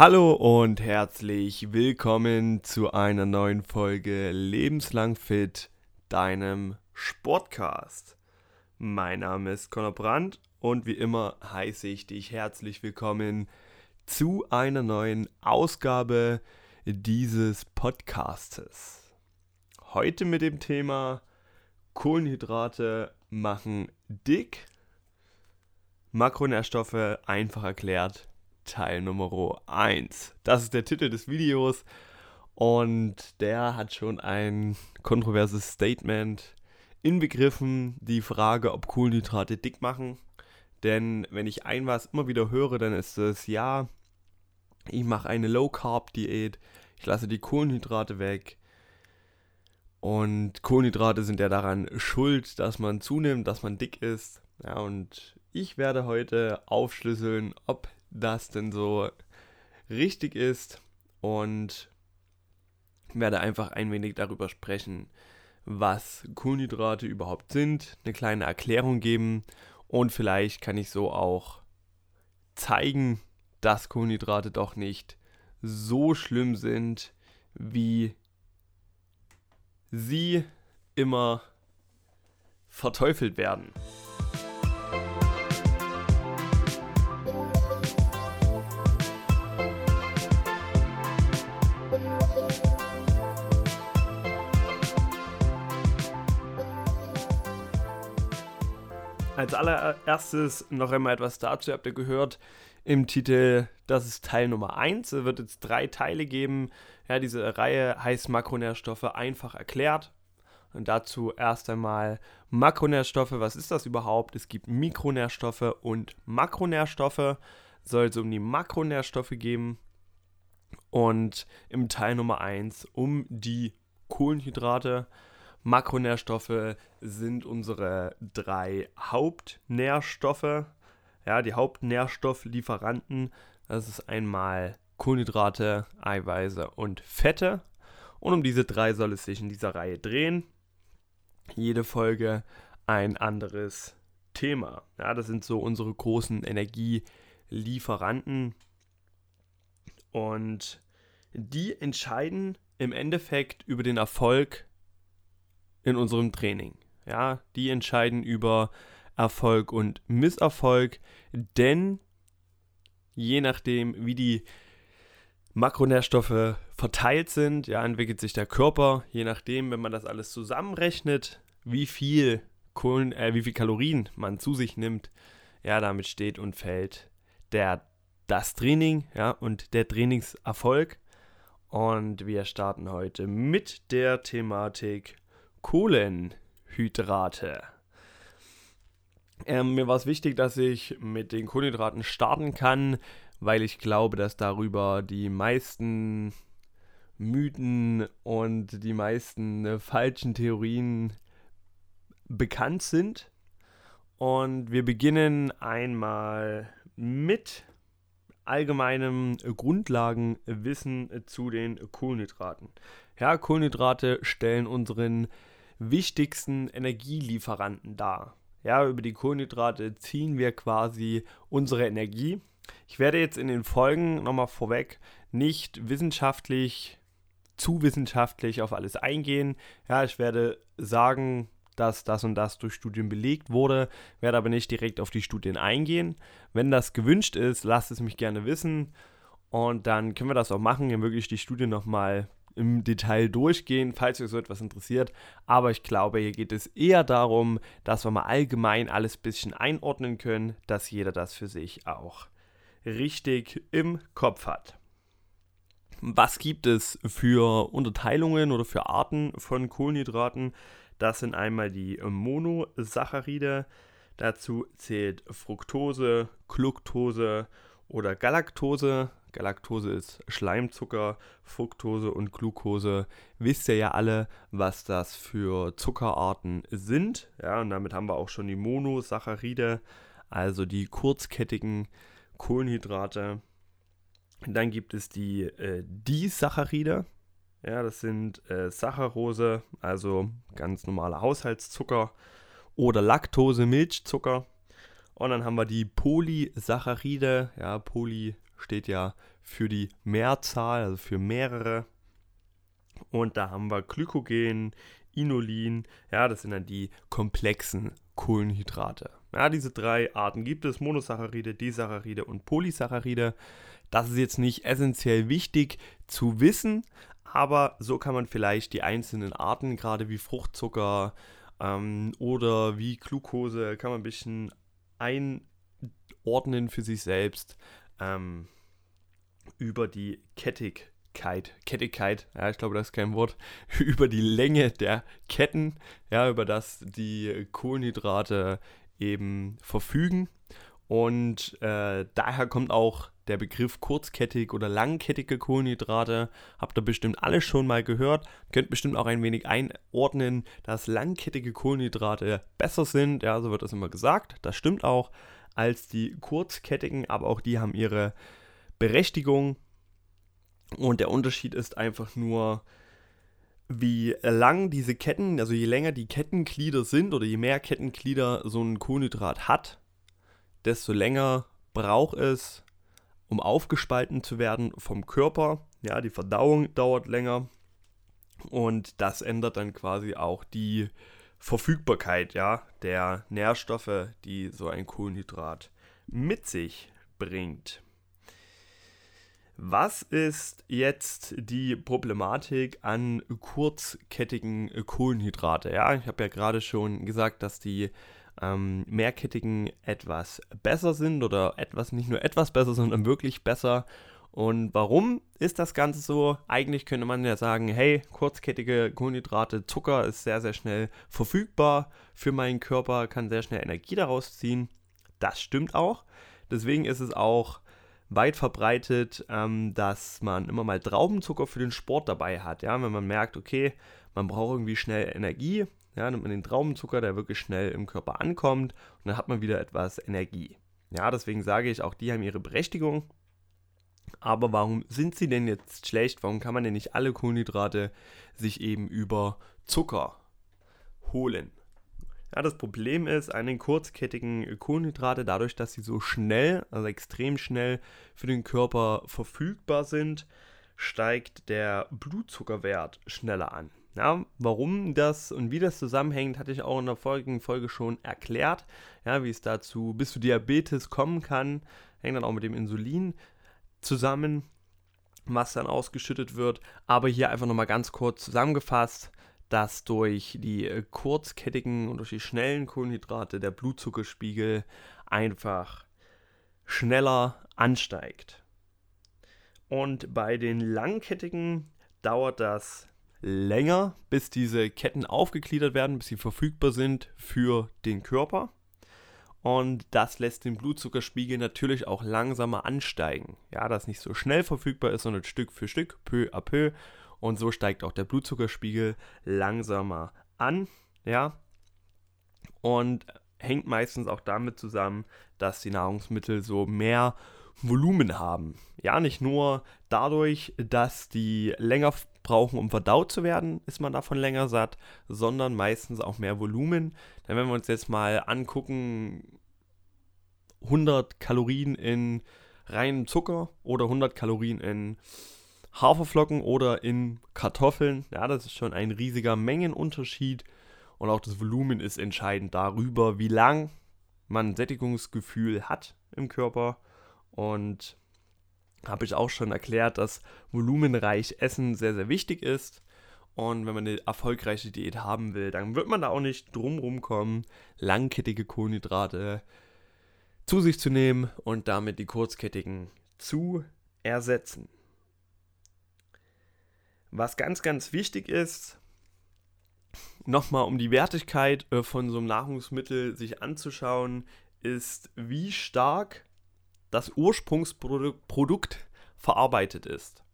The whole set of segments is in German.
Hallo und herzlich willkommen zu einer neuen Folge Lebenslang Fit, deinem Sportcast. Mein Name ist Conor Brandt und wie immer heiße ich dich herzlich willkommen zu einer neuen Ausgabe dieses Podcastes. Heute mit dem Thema Kohlenhydrate machen dick, Makronährstoffe einfach erklärt Teil Nummer 1. Das ist der Titel des Videos und der hat schon ein kontroverses Statement inbegriffen, die Frage, ob Kohlenhydrate dick machen. Denn wenn ich ein was immer wieder höre, dann ist es, ja, ich mache eine Low-Carb-Diät, ich lasse die Kohlenhydrate weg. Und Kohlenhydrate sind ja daran schuld, dass man zunimmt, dass man dick ist. Ja, und ich werde heute aufschlüsseln, ob das denn so richtig ist und werde einfach ein wenig darüber sprechen, was Kohlenhydrate überhaupt sind, eine kleine Erklärung geben und vielleicht kann ich so auch zeigen, dass Kohlenhydrate doch nicht so schlimm sind, wie sie immer verteufelt werden. Als allererstes noch einmal etwas dazu. Habt ihr gehört im Titel, das ist Teil Nummer 1. Es wird jetzt drei Teile geben. Ja, diese Reihe heißt Makronährstoffe einfach erklärt. Und dazu erst einmal Makronährstoffe. Was ist das überhaupt? Es gibt Mikronährstoffe und Makronährstoffe. Soll es um die Makronährstoffe gehen. Und im Teil Nummer 1 um die Kohlenhydrate. Makronährstoffe sind unsere drei Hauptnährstoffe. Ja, die Hauptnährstofflieferanten. Das ist einmal Kohlenhydrate, Eiweiße und Fette. Und um diese drei soll es sich in dieser Reihe drehen. Jede Folge ein anderes Thema. Ja, das sind so unsere großen Energielieferanten. Und die entscheiden im Endeffekt über den Erfolg in unserem Training. Ja, die entscheiden über Erfolg und Misserfolg, denn je nachdem, wie die Makronährstoffe verteilt sind, ja, entwickelt sich der Körper, je nachdem, wenn man das alles zusammenrechnet, wie viel Kohlen, äh, wie viel Kalorien man zu sich nimmt, ja, damit steht und fällt der das Training, ja, und der Trainingserfolg. Und wir starten heute mit der Thematik Kohlenhydrate. Ähm, mir war es wichtig, dass ich mit den Kohlenhydraten starten kann, weil ich glaube, dass darüber die meisten Mythen und die meisten äh, falschen Theorien bekannt sind. Und wir beginnen einmal mit allgemeinem Grundlagenwissen zu den Kohlenhydraten. Ja, Kohlenhydrate stellen unseren wichtigsten Energielieferanten dar. Ja, über die Kohlenhydrate ziehen wir quasi unsere Energie. Ich werde jetzt in den Folgen nochmal vorweg nicht wissenschaftlich, zu wissenschaftlich auf alles eingehen. Ja, ich werde sagen, dass das und das durch Studien belegt wurde, werde aber nicht direkt auf die Studien eingehen. Wenn das gewünscht ist, lasst es mich gerne wissen und dann können wir das auch machen, dann wirklich die Studien nochmal im Detail durchgehen, falls euch so etwas interessiert. Aber ich glaube, hier geht es eher darum, dass wir mal allgemein alles ein bisschen einordnen können, dass jeder das für sich auch richtig im Kopf hat. Was gibt es für Unterteilungen oder für Arten von Kohlenhydraten? Das sind einmal die Monosaccharide. Dazu zählt Fructose, Gluctose oder Galaktose. Galaktose ist Schleimzucker, Fructose und Glucose. Wisst ihr ja alle, was das für Zuckerarten sind. Ja, und damit haben wir auch schon die Monosaccharide, also die kurzkettigen Kohlenhydrate. Dann gibt es die äh, Disaccharide. Ja, das sind äh, Saccharose, also ganz normaler Haushaltszucker. Oder Laktose, Milchzucker. Und dann haben wir die Polysaccharide, ja, Poly steht ja für die Mehrzahl, also für mehrere. Und da haben wir Glykogen, Inulin, ja, das sind dann die komplexen Kohlenhydrate. Ja, diese drei Arten gibt es, Monosaccharide, Disaccharide und Polysaccharide. Das ist jetzt nicht essentiell wichtig zu wissen, aber so kann man vielleicht die einzelnen Arten, gerade wie Fruchtzucker ähm, oder wie Glucose, kann man ein bisschen einordnen für sich selbst ähm, über die Kettigkeit. Kettigkeit, ja, ich glaube, das ist kein Wort, über die Länge der Ketten, ja, über das die Kohlenhydrate eben verfügen. Und äh, daher kommt auch der Begriff kurzkettig oder langkettige Kohlenhydrate. Habt ihr bestimmt alle schon mal gehört. Könnt bestimmt auch ein wenig einordnen, dass langkettige Kohlenhydrate besser sind. Ja, so wird das immer gesagt. Das stimmt auch als die kurzkettigen, aber auch die haben ihre Berechtigung. Und der Unterschied ist einfach nur, wie lang diese Ketten, also je länger die Kettenglieder sind oder je mehr Kettenglieder so ein Kohlenhydrat hat, desto länger braucht es, um aufgespalten zu werden vom Körper. Ja, die Verdauung dauert länger und das ändert dann quasi auch die Verfügbarkeit ja, der Nährstoffe, die so ein Kohlenhydrat mit sich bringt. Was ist jetzt die Problematik an kurzkettigen Kohlenhydrate? Ja, ich habe ja gerade schon gesagt, dass die ähm, mehrkettigen etwas besser sind oder etwas, nicht nur etwas besser, sondern wirklich besser. Und warum ist das Ganze so? Eigentlich könnte man ja sagen, hey, kurzkettige Kohlenhydrate, Zucker ist sehr, sehr schnell verfügbar für meinen Körper, kann sehr schnell Energie daraus ziehen. Das stimmt auch. Deswegen ist es auch weit verbreitet, ähm, dass man immer mal Traubenzucker für den Sport dabei hat. Ja, wenn man merkt, okay, man braucht irgendwie schnell Energie, ja, nimmt man den Traubenzucker, der wirklich schnell im Körper ankommt und dann hat man wieder etwas Energie. Ja, deswegen sage ich, auch die haben ihre Berechtigung. Aber warum sind sie denn jetzt schlecht? Warum kann man denn nicht alle Kohlenhydrate sich eben über Zucker holen? Ja, das Problem ist an den kurzkettigen Kohlenhydrate, dadurch, dass sie so schnell, also extrem schnell für den Körper verfügbar sind, steigt der Blutzuckerwert schneller an. Ja, warum das und wie das zusammenhängt, hatte ich auch in der folgenden Folge schon erklärt. Ja, wie es dazu bis zu Diabetes kommen kann, hängt dann auch mit dem Insulin zusammen, was dann ausgeschüttet wird. Aber hier einfach nochmal ganz kurz zusammengefasst, dass durch die äh, kurzkettigen und durch die schnellen Kohlenhydrate der Blutzuckerspiegel einfach schneller ansteigt. Und bei den langkettigen dauert das länger, bis diese Ketten aufgegliedert werden, bis sie verfügbar sind für den Körper. Und das lässt den Blutzuckerspiegel natürlich auch langsamer ansteigen. Ja, das nicht so schnell verfügbar ist, sondern Stück für Stück, peu à peu. Und so steigt auch der Blutzuckerspiegel langsamer an. Ja. Und hängt meistens auch damit zusammen, dass die Nahrungsmittel so mehr Volumen haben. Ja, nicht nur dadurch, dass die länger brauchen, um verdaut zu werden, ist man davon länger satt, sondern meistens auch mehr Volumen. Denn wenn wir uns jetzt mal angucken, 100 Kalorien in reinem Zucker oder 100 Kalorien in Haferflocken oder in Kartoffeln, ja, das ist schon ein riesiger Mengenunterschied. Und auch das Volumen ist entscheidend darüber, wie lang man Sättigungsgefühl hat im Körper. Und habe ich auch schon erklärt, dass volumenreich Essen sehr, sehr wichtig ist. Und wenn man eine erfolgreiche Diät haben will, dann wird man da auch nicht drumrum kommen, langkettige Kohlenhydrate zu sich zu nehmen und damit die kurzkettigen zu ersetzen. Was ganz, ganz wichtig ist, nochmal um die Wertigkeit äh, von so einem Nahrungsmittel sich anzuschauen, ist, wie stark das Ursprungsprodukt verarbeitet ist.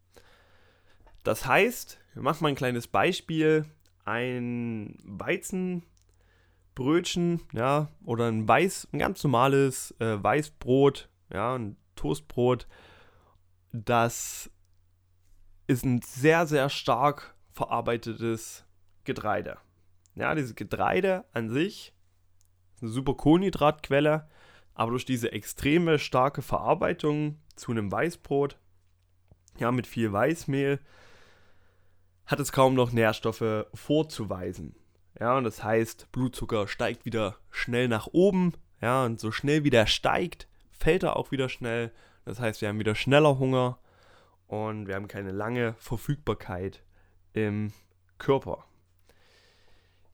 Das heißt, wir machen mal ein kleines Beispiel, ein Weizenbrötchen, ja, oder ein weiß, ein ganz normales äh, Weißbrot, ja, ein Toastbrot, das ist ein sehr, sehr stark verarbeitetes Getreide. Ja, dieses Getreide an sich ist eine super Kohlenhydratquelle, Aber durch diese extreme starke Verarbeitung zu einem Weißbrot, ja, mit viel Weißmehl, hat es kaum noch Nährstoffe vorzuweisen. Ja, und das heißt, Blutzucker steigt wieder schnell nach oben. Ja, und so schnell wie der steigt, fällt er auch wieder schnell. Das heißt, wir haben wieder schneller Hunger und wir haben keine lange Verfügbarkeit im Körper.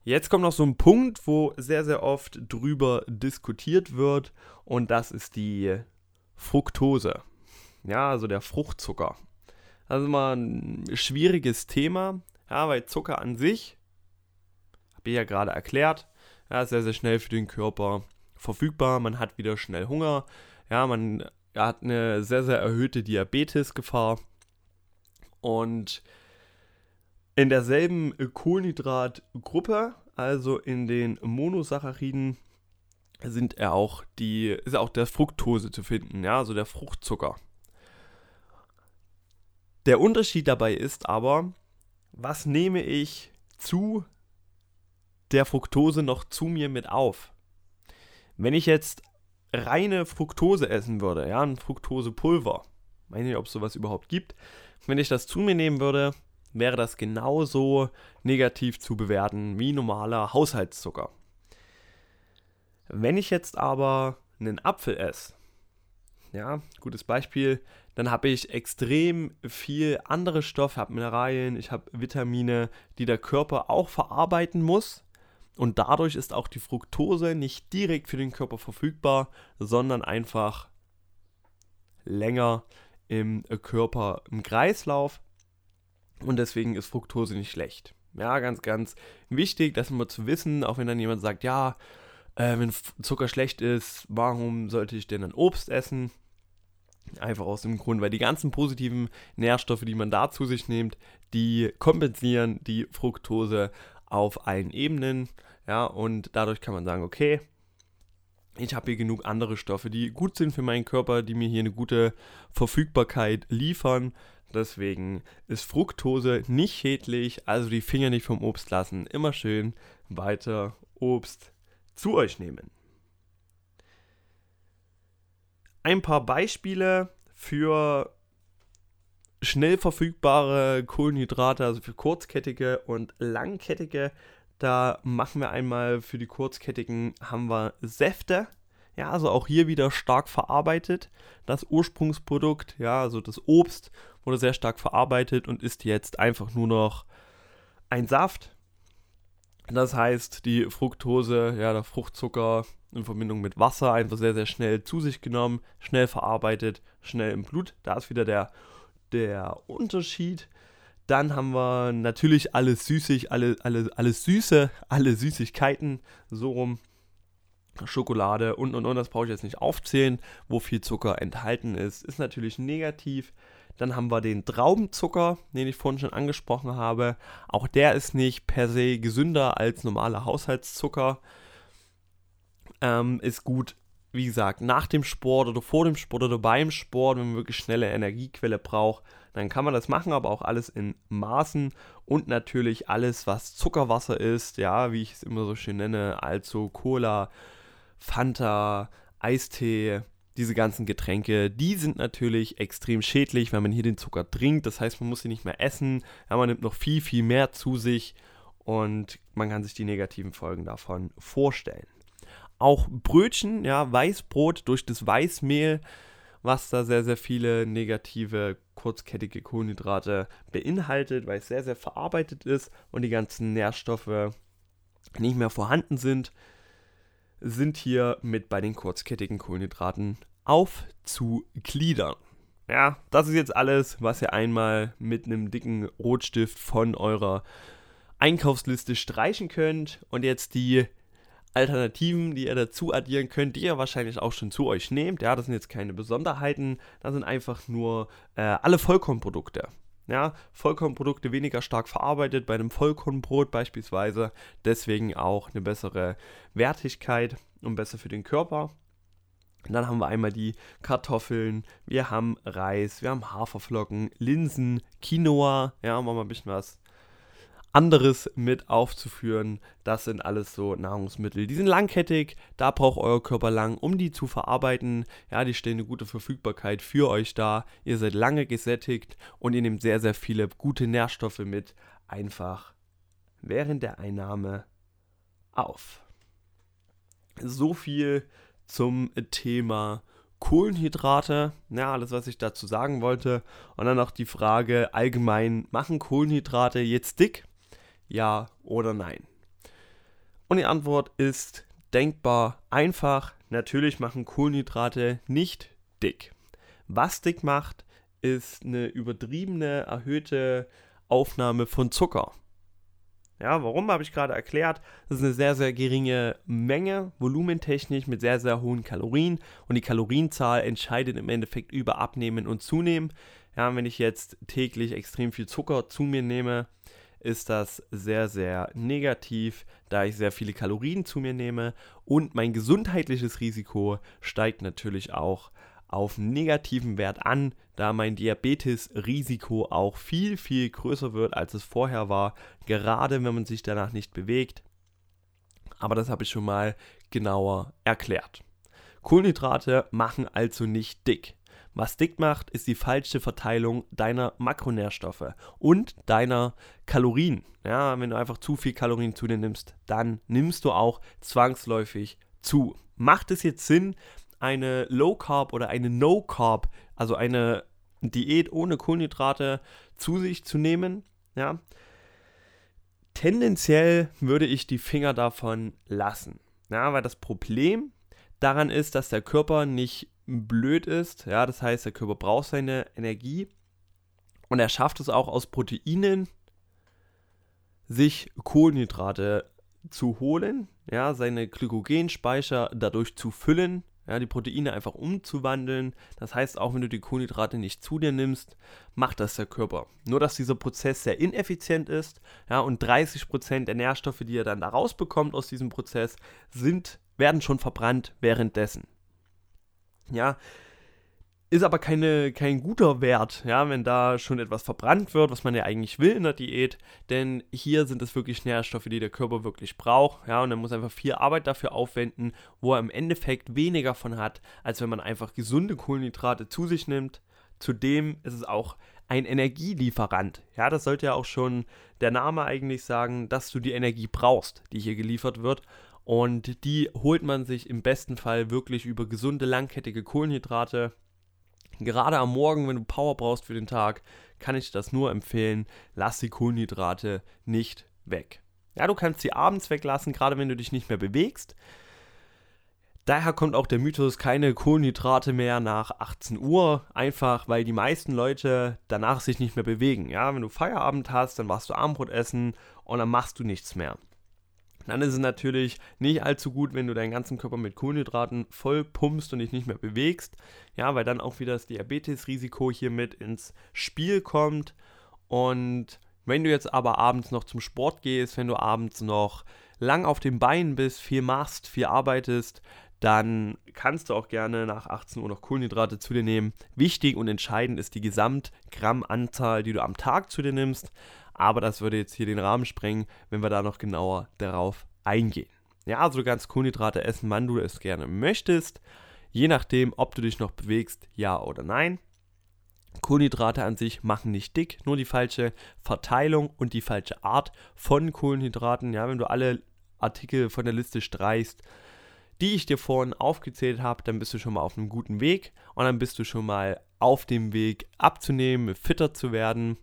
Jetzt kommt noch so ein Punkt, wo sehr, sehr oft drüber diskutiert wird und das ist die Fructose. Ja, also der Fruchtzucker. Das ist immer ein schwieriges Thema, ja, weil Zucker an sich, habe ich ja gerade erklärt, ja, sehr, sehr schnell für den Körper verfügbar. Man hat wieder schnell Hunger. Ja, man hat eine sehr, sehr erhöhte Diabetesgefahr. Und in derselben Kohlenhydratgruppe, also in den Monosacchariden, sind er auch die, ist auch der Fructose zu finden, ja, also der Fruchtzucker. Der Unterschied dabei ist aber, was nehme ich zu der Fructose noch zu mir mit auf? Wenn ich jetzt reine Fructose essen würde, ja, ein Fructosepulver, weiß nicht, ob es sowas überhaupt gibt, wenn ich das zu mir nehmen würde, wäre das genauso negativ zu bewerten wie normaler Haushaltszucker. Wenn ich jetzt aber einen Apfel esse, ja, gutes Beispiel, dann habe ich extrem viel andere Stoffe, habe Mineralien, ich habe Vitamine, die der Körper auch verarbeiten muss. Und dadurch ist auch die Fructose nicht direkt für den Körper verfügbar, sondern einfach länger im Körper im Kreislauf. Und deswegen ist Fructose nicht schlecht. Ja, ganz, ganz wichtig, das immer zu wissen, auch wenn dann jemand sagt, ja, äh, wenn Zucker schlecht ist, warum sollte ich denn dann Obst essen? Einfach aus dem Grund, weil die ganzen positiven Nährstoffe, die man da zu sich nimmt, die kompensieren die Fructose auf allen Ebenen. Ja, und dadurch kann man sagen, okay, ich habe hier genug andere Stoffe, die gut sind für meinen Körper, die mir hier eine gute Verfügbarkeit liefern. Deswegen ist Fructose nicht schädlich, also die Finger nicht vom Obst lassen. Immer schön weiter Obst zu euch nehmen. Ein paar Beispiele für schnell verfügbare Kohlenhydrate, also für kurzkettige und langkettige. Da machen wir einmal für die kurzkettigen haben wir Säfte. Ja, also auch hier wieder stark verarbeitet. Das Ursprungsprodukt, ja, also das Obst wurde sehr stark verarbeitet und ist jetzt einfach nur noch ein Saft. Das heißt, die Fructose, ja, der Fruchtzucker in Verbindung mit Wasser einfach sehr, sehr schnell zu sich genommen, schnell verarbeitet, schnell im Blut. Da ist wieder der der Unterschied. Dann haben wir natürlich alles süßig, alle, alle, alles Süße, alle Süßigkeiten, so rum. Schokolade und und und, das brauche ich jetzt nicht aufzählen, wo viel Zucker enthalten ist, ist natürlich negativ. Dann haben wir den Traubenzucker, den ich vorhin schon angesprochen habe. Auch der ist nicht per se gesünder als normaler Haushaltszucker. Ähm, ist gut wie gesagt, nach dem Sport oder vor dem Sport oder beim Sport, wenn man wirklich schnelle Energiequelle braucht, dann kann man das machen, aber auch alles in Maßen und natürlich alles, was Zuckerwasser ist, ja, wie ich es immer so schön nenne, also Cola, Fanta, Eistee, diese ganzen Getränke, die sind natürlich extrem schädlich, wenn man hier den Zucker trinkt. Das heißt, man muss sie nicht mehr essen, ja, man nimmt noch viel, viel mehr zu sich und man kann sich die negativen Folgen davon vorstellen auch Brötchen, ja, Weißbrot durch das Weißmehl, was da sehr, sehr viele negative kurzkettige Kohlenhydrate beinhaltet, weil es sehr, sehr verarbeitet ist und die ganzen Nährstoffe nicht mehr vorhanden sind, sind hier mit bei den kurzkettigen Kohlenhydraten aufzugliedern. Ja, das ist jetzt alles, was ihr einmal mit einem dicken Rotstift von eurer Einkaufsliste streichen könnt. Und jetzt die Alternativen, die ihr dazu addieren könnt, die ihr wahrscheinlich auch schon zu euch nehmt. Ja, das sind jetzt keine Besonderheiten, das sind einfach nur äh, alle Vollkornprodukte. Ja, Vollkornprodukte weniger stark verarbeitet, bei einem Vollkornbrot beispielsweise, deswegen auch eine bessere Wertigkeit und besser für den Körper. Und dann haben wir einmal die Kartoffeln, wir haben Reis, wir haben Haferflocken, Linsen, Quinoa, ja, machen wir ein bisschen was anderes mit aufzuführen. Das sind alles so Nahrungsmittel. Die sind langkettig, da braucht euer Körper lang, um die zu verarbeiten. Ja, die stellen eine gute Verfügbarkeit für euch da. Ihr seid lange gesättigt und ihr nehmt sehr, sehr viele gute Nährstoffe mit. Einfach während der Einnahme auf. So viel zum Thema Kohlenhydrate, ja, alles, was ich dazu sagen wollte. Und dann noch die Frage allgemein, machen Kohlenhydrate jetzt dick? Ja oder nein? Und die Antwort ist denkbar einfach. Natürlich machen Kohlenhydrate nicht dick. Was dick macht, ist eine übertriebene, erhöhte Aufnahme von Zucker. Ja, warum habe ich gerade erklärt? Das ist eine sehr, sehr geringe Menge, volumentechnisch mit sehr, sehr hohen Kalorien. Und die Kalorienzahl entscheidet im Endeffekt über Abnehmen und Zunehmen. Ja, wenn ich jetzt täglich extrem viel Zucker zu mir nehme, ist das sehr, sehr negativ, da ich sehr viele Kalorien zu mir nehme. Und mein gesundheitliches Risiko steigt natürlich auch auf negativen Wert an, da mein Diabetes-Risiko auch viel, viel größer wird, als es vorher war, gerade wenn man sich danach nicht bewegt. Aber das habe ich schon mal genauer erklärt. Kohlenhydrate machen also nicht dick. Was dick macht, ist die falsche Verteilung deiner Makronährstoffe und deiner Kalorien. Ja, wenn du einfach zu viel Kalorien zu dir nimmst, dann nimmst du auch zwangsläufig zu. Macht es jetzt Sinn, eine Low Carb oder eine No Carb, also eine Diät ohne Kohlenhydrate zu sich zu nehmen, ja, tendenziell würde ich die Finger davon lassen. Ja, weil das Problem daran ist, dass der Körper nicht blöd ist. Ja, das heißt, der Körper braucht seine Energie und er schafft es auch aus Proteinen, sich Kohlenhydrate zu holen, ja, seine Glykogenspeicher dadurch zu füllen ja, die Proteine einfach umzuwandeln. Das heißt, auch wenn du die Kohlenhydrate nicht zu dir nimmst, macht das der Körper. Nur, dass dieser Prozess sehr ineffizient ist, ja, und 30% der Nährstoffe, die er dann da rausbekommt aus diesem Prozess, sind, werden schon verbrannt währenddessen. Ja, ist aber keine, kein guter Wert, ja, wenn da schon etwas verbrannt wird, was man ja eigentlich will in der Diät, denn hier sind es wirklich Nährstoffe, die der Körper wirklich braucht, ja, und er muss einfach viel Arbeit dafür aufwenden, wo er im Endeffekt weniger von hat, als wenn man einfach gesunde Kohlenhydrate zu sich nimmt. Zudem ist es auch ein Energielieferant. Ja, das sollte ja auch schon der Name eigentlich sagen, dass du die Energie brauchst, die hier geliefert wird. Und die holt man sich im besten Fall wirklich über gesunde, langkettige Kohlenhydrate Gerade am Morgen, wenn du Power brauchst für den Tag, kann ich das nur empfehlen. Lass die Kohlenhydrate nicht weg. Ja, du kannst sie abends weglassen, gerade wenn du dich nicht mehr bewegst. Daher kommt auch der Mythos, keine Kohlenhydrate mehr nach 18 Uhr, einfach weil die meisten Leute danach sich nicht mehr bewegen. Ja, wenn du Feierabend hast, dann warst du Abendbrot essen und dann machst du nichts mehr. Dann ist es natürlich nicht allzu gut, wenn du deinen ganzen Körper mit Kohlenhydraten voll pumpst und dich nicht mehr bewegst. Ja, weil dann auch wieder das Diabetesrisiko hier mit ins Spiel kommt. Und wenn du jetzt aber abends noch zum Sport gehst, wenn du abends noch lang auf den Beinen bist, viel machst, viel arbeitest, dann kannst du auch gerne nach 18 Uhr noch Kohlenhydrate zu dir nehmen. Wichtig und entscheidend ist die Gesamtgrammanzahl, die du am Tag zu dir nimmst aber das würde jetzt hier den Rahmen sprengen, wenn wir da noch genauer darauf eingehen. Ja, also kannst Kohlenhydrate essen, wann du es gerne möchtest, je nachdem, ob du dich noch bewegst, ja oder nein. Kohlenhydrate an sich machen nicht dick, nur die falsche Verteilung und die falsche Art von Kohlenhydraten. Ja, wenn du alle Artikel von der Liste streichst, die ich dir vorhin aufgezählt habe, dann bist du schon mal auf einem guten Weg und dann bist du schon mal auf dem Weg abzunehmen, fitter zu werden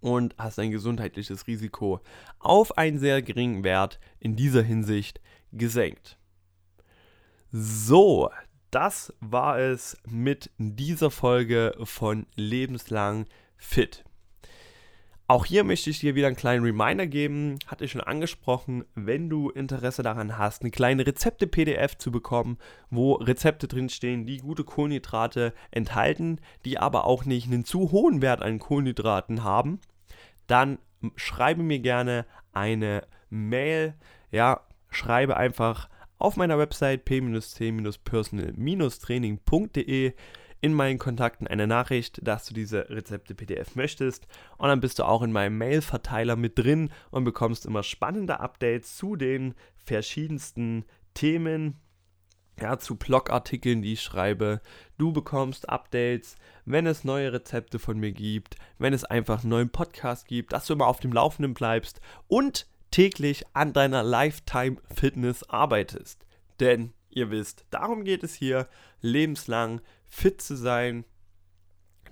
und hast ein gesundheitliches Risiko auf einen sehr geringen Wert in dieser Hinsicht gesenkt. So, das war es mit dieser Folge von Lebenslang Fit. Auch hier möchte ich dir wieder einen kleinen Reminder geben, hatte ich schon angesprochen, wenn du Interesse daran hast, eine kleine Rezepte-PDF zu bekommen, wo Rezepte drinstehen, die gute Kohlenhydrate enthalten, die aber auch nicht einen zu hohen Wert an Kohlenhydraten haben, dann schreibe mir gerne eine Mail. Ja, schreibe einfach auf meiner Website p-c-personal-training.de in meinen Kontakten eine Nachricht, dass du diese Rezepte-PDF möchtest. Und dann bist du auch in meinem Mail-Verteiler mit drin und bekommst immer spannende Updates zu den verschiedensten Themen, ja, zu Blogartikeln, die ich schreibe. Du bekommst Updates, wenn es neue Rezepte von mir gibt, wenn es einfach einen neuen Podcast gibt, dass du immer auf dem Laufenden bleibst und täglich an deiner Lifetime Fitness arbeitest. Denn ihr wisst, darum geht es hier, lebenslang fit zu sein.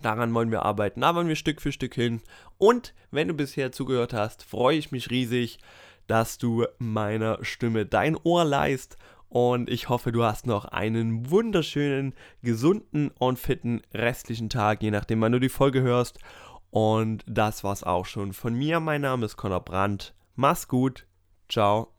Daran wollen wir arbeiten, da wollen wir Stück für Stück hin. Und wenn du bisher zugehört hast, freue ich mich riesig, dass du meiner Stimme dein Ohr leist und ich hoffe, du hast noch einen wunderschönen, gesunden und fitten restlichen Tag, je nachdem, wann du die Folge hörst. Und das war's auch schon von mir. Mein Name ist Conor Brandt. Mach's gut. Ciao.